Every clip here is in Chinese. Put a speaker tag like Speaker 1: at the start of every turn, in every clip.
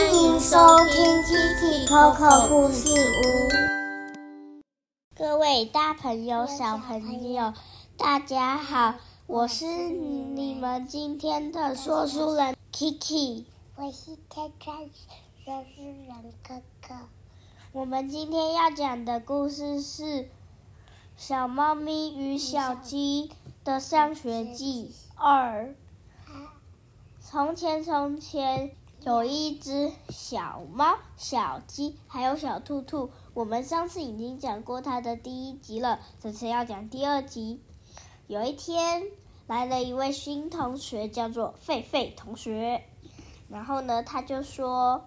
Speaker 1: 欢迎收听 Kiki Coco 故事屋。
Speaker 2: 各位大朋友、小朋友，大家好，我是你们今天的说书人 Kiki。
Speaker 1: 我是菜菜说书人哥哥。
Speaker 2: 我们今天要讲的故事是《小猫咪与小鸡的上学记二》。从前，从前有一只小猫、小鸡，还有小兔兔。我们上次已经讲过它的第一集了，这次要讲第二集。有一天，来了一位新同学，叫做狒狒同学。然后呢，他就说：“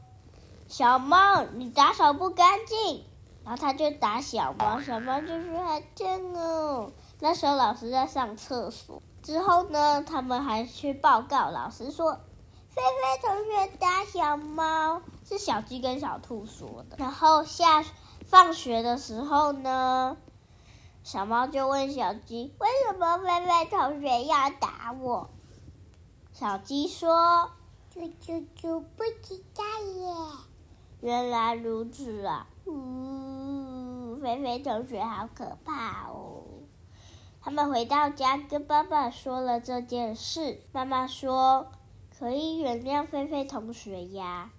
Speaker 2: 小猫，你打扫不干净。”然后他就打小猫，小猫就说：“好痛哦！”那时候老师在上厕所。之后呢，他们还去报告老师说，菲菲同打小猫，是小鸡跟小兔说的。然后下放学的时候呢，小猫就问小鸡，为什么菲菲同学要打我？小鸡说，
Speaker 1: 啾啾啾，不知道耶。
Speaker 2: 原来如此啊，呜，菲菲同学好可怕哦。他们回到家，跟爸爸说了这件事。妈妈说：“可以原谅菲菲同学呀，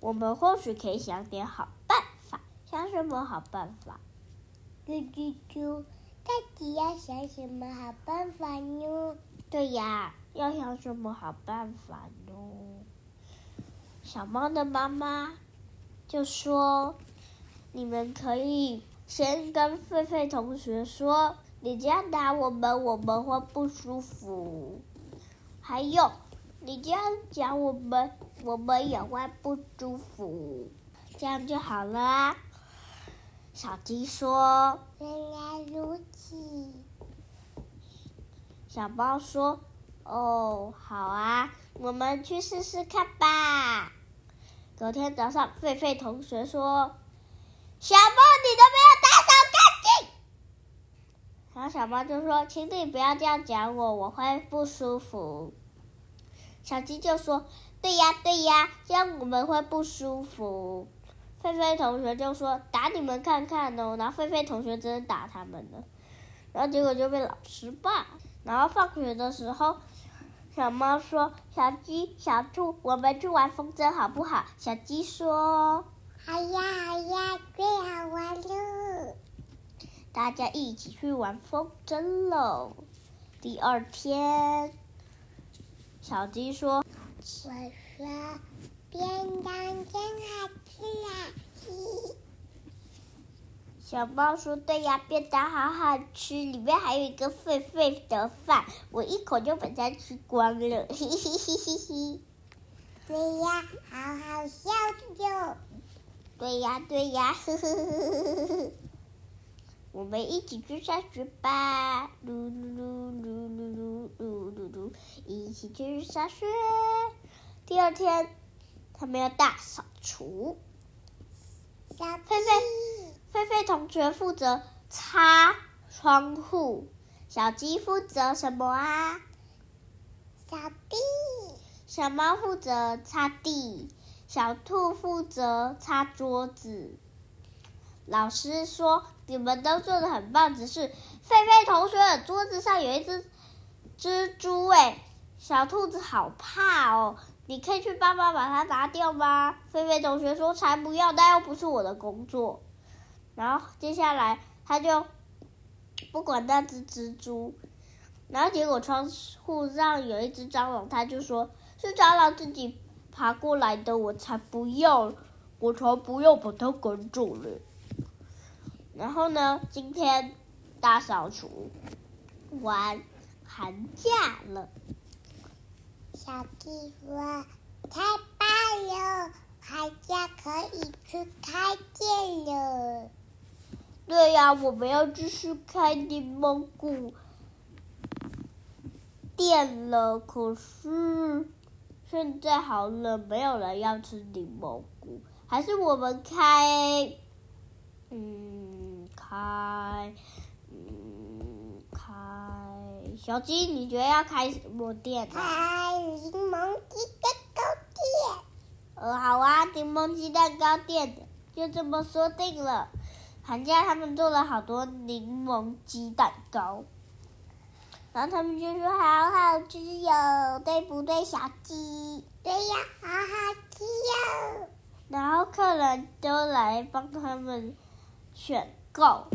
Speaker 2: 我们或许可以想点好办法。想什么好办法？”
Speaker 1: 啾啾啾，到底要想什么好办法呢？
Speaker 2: 对呀，要想什么好办法呢？小猫的妈妈就说：“你们可以先跟菲菲同学说。”你这样打我们，我们会不舒服。还有，你这样讲我们，我们也会不舒服。这样就好了啊。小鸡说：“
Speaker 1: 原来如此。”
Speaker 2: 小猫说：“哦，好啊，我们去试试看吧。”隔天早上，狒狒同学说：“小猫，你都没有打扫干净。”然后小猫就说：“请你不要这样讲我，我会不舒服。”小鸡就说：“对呀，对呀，这样我们会不舒服。”菲菲同学就说：“打你们看看哦。”然后菲菲同学真的打他们了，然后结果就被老师骂。然后放学的时候，小猫说：“小鸡、小兔，我们去玩风筝好不好？”小鸡说：“
Speaker 1: 好呀，好呀，最好玩了。”
Speaker 2: 大家一起去玩风筝喽！第二天，小鸡说：“
Speaker 1: 我说便当真好吃啊！”
Speaker 2: 小猫说：“对呀，便当好好吃，里面还有一个狒狒的饭，我一口就把它吃光了。”嘿嘿嘿嘿嘿。
Speaker 1: 对呀，好好笑哟！
Speaker 2: 对呀，对呀，呵呵呵呵呵呵。我们一起去上学吧！噜噜噜噜噜噜噜噜噜，一起去上学。第二天，他们要大扫除。
Speaker 1: 小
Speaker 2: 狒狒，狒狒同学负责擦窗户，小鸡负责什么啊？
Speaker 1: 扫地。
Speaker 2: 小猫负责擦地，小兔负责擦桌子。老师说：“你们都做的很棒，只是菲菲同学的桌子上有一只蜘蛛，哎，小兔子好怕哦，你可以去帮忙把它拿掉吗？”菲菲同学说：“才不要，那又不是我的工作。”然后接下来他就不管那只蜘蛛，然后结果窗户上有一只蟑螂，他就说：“是蟑螂自己爬过来的，我才不要，我才不要把它赶走了。”然后呢？今天大扫除完，寒假了。
Speaker 1: 小弟说：“太棒了，寒假可以去开店了。”
Speaker 2: 对呀，我们要继续开柠檬谷店了。可是现在好冷，没有人要吃柠檬谷，还是我们开？嗯，开，嗯，开。小鸡，你觉得要开什么店？
Speaker 1: 开柠檬鸡蛋糕店。
Speaker 2: 呃，好啊。柠檬鸡蛋糕店，就这么说定了。寒假他们做了好多柠檬鸡蛋糕，然后他们就说好好吃哟，对不对，小鸡？
Speaker 1: 对呀，好好吃哟。
Speaker 2: 然后客人都来帮他们选购，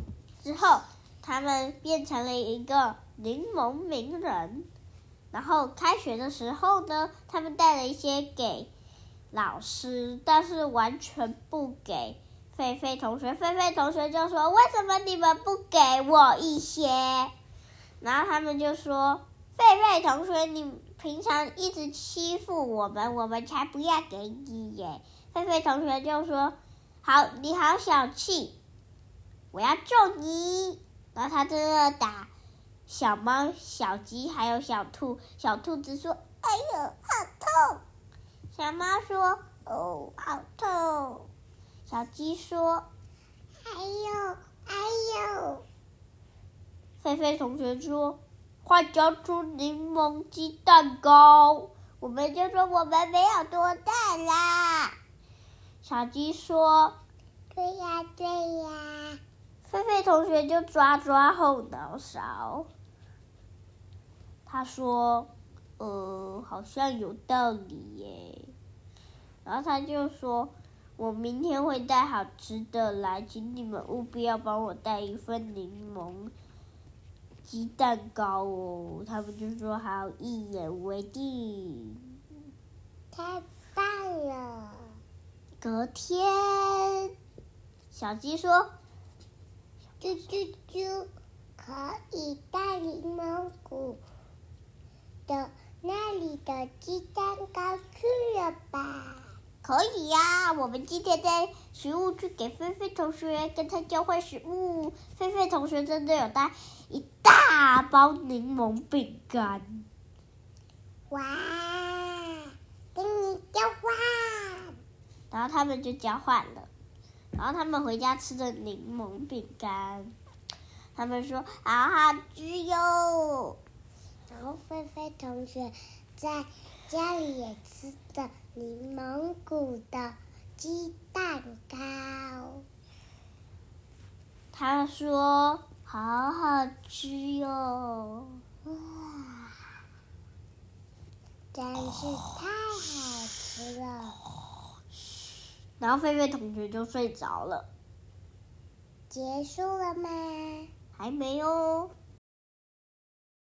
Speaker 2: 之后他们变成了一个柠檬名人。然后开学的时候呢，他们带了一些给老师，但是完全不给菲菲同学。菲菲同学就说：“为什么你们不给我一些？”然后他们就说：“菲菲同学，你平常一直欺负我们，我们才不要给你耶。”菲菲同学就说：“好，你好小气，我要揍你。”然后他在打。小猫、小鸡还有小兔，小兔子说：“哎呦，好痛！”小猫说：“哦，好痛！”小鸡说：“
Speaker 1: 哎呦，哎呦！”
Speaker 2: 菲菲同学说：“快交出柠檬鸡蛋糕！”我们就说：“我们没有多大啦。”小鸡说：“
Speaker 1: 对呀，对呀。”
Speaker 2: 菲菲同学就抓抓后脑勺。他说：“呃，好像有道理耶。”然后他就说：“我明天会带好吃的来，请你们务必要帮我带一份柠檬鸡蛋糕哦。”他们就说：“好，一言为定。”
Speaker 1: 太棒了！
Speaker 2: 隔天，小鸡说：“
Speaker 1: 啾啾啾，可以带柠檬谷。”的那里的鸡蛋糕去了吧？
Speaker 2: 可以呀，我们今天带食物去给菲菲同学，跟他交换食物。菲菲同学真的有带一大包柠檬饼干。
Speaker 1: 哇，跟你交换。
Speaker 2: 然后他们就交换了，然后他们回家吃的柠檬饼干，他们说好好吃哟。
Speaker 1: 然后菲菲同学在家里也吃的柠檬谷的鸡蛋糕，
Speaker 2: 他说好好吃哟，哇，
Speaker 1: 真是太好吃了。
Speaker 2: 然后菲菲同学就睡着了。
Speaker 1: 结束了吗？
Speaker 2: 还没有。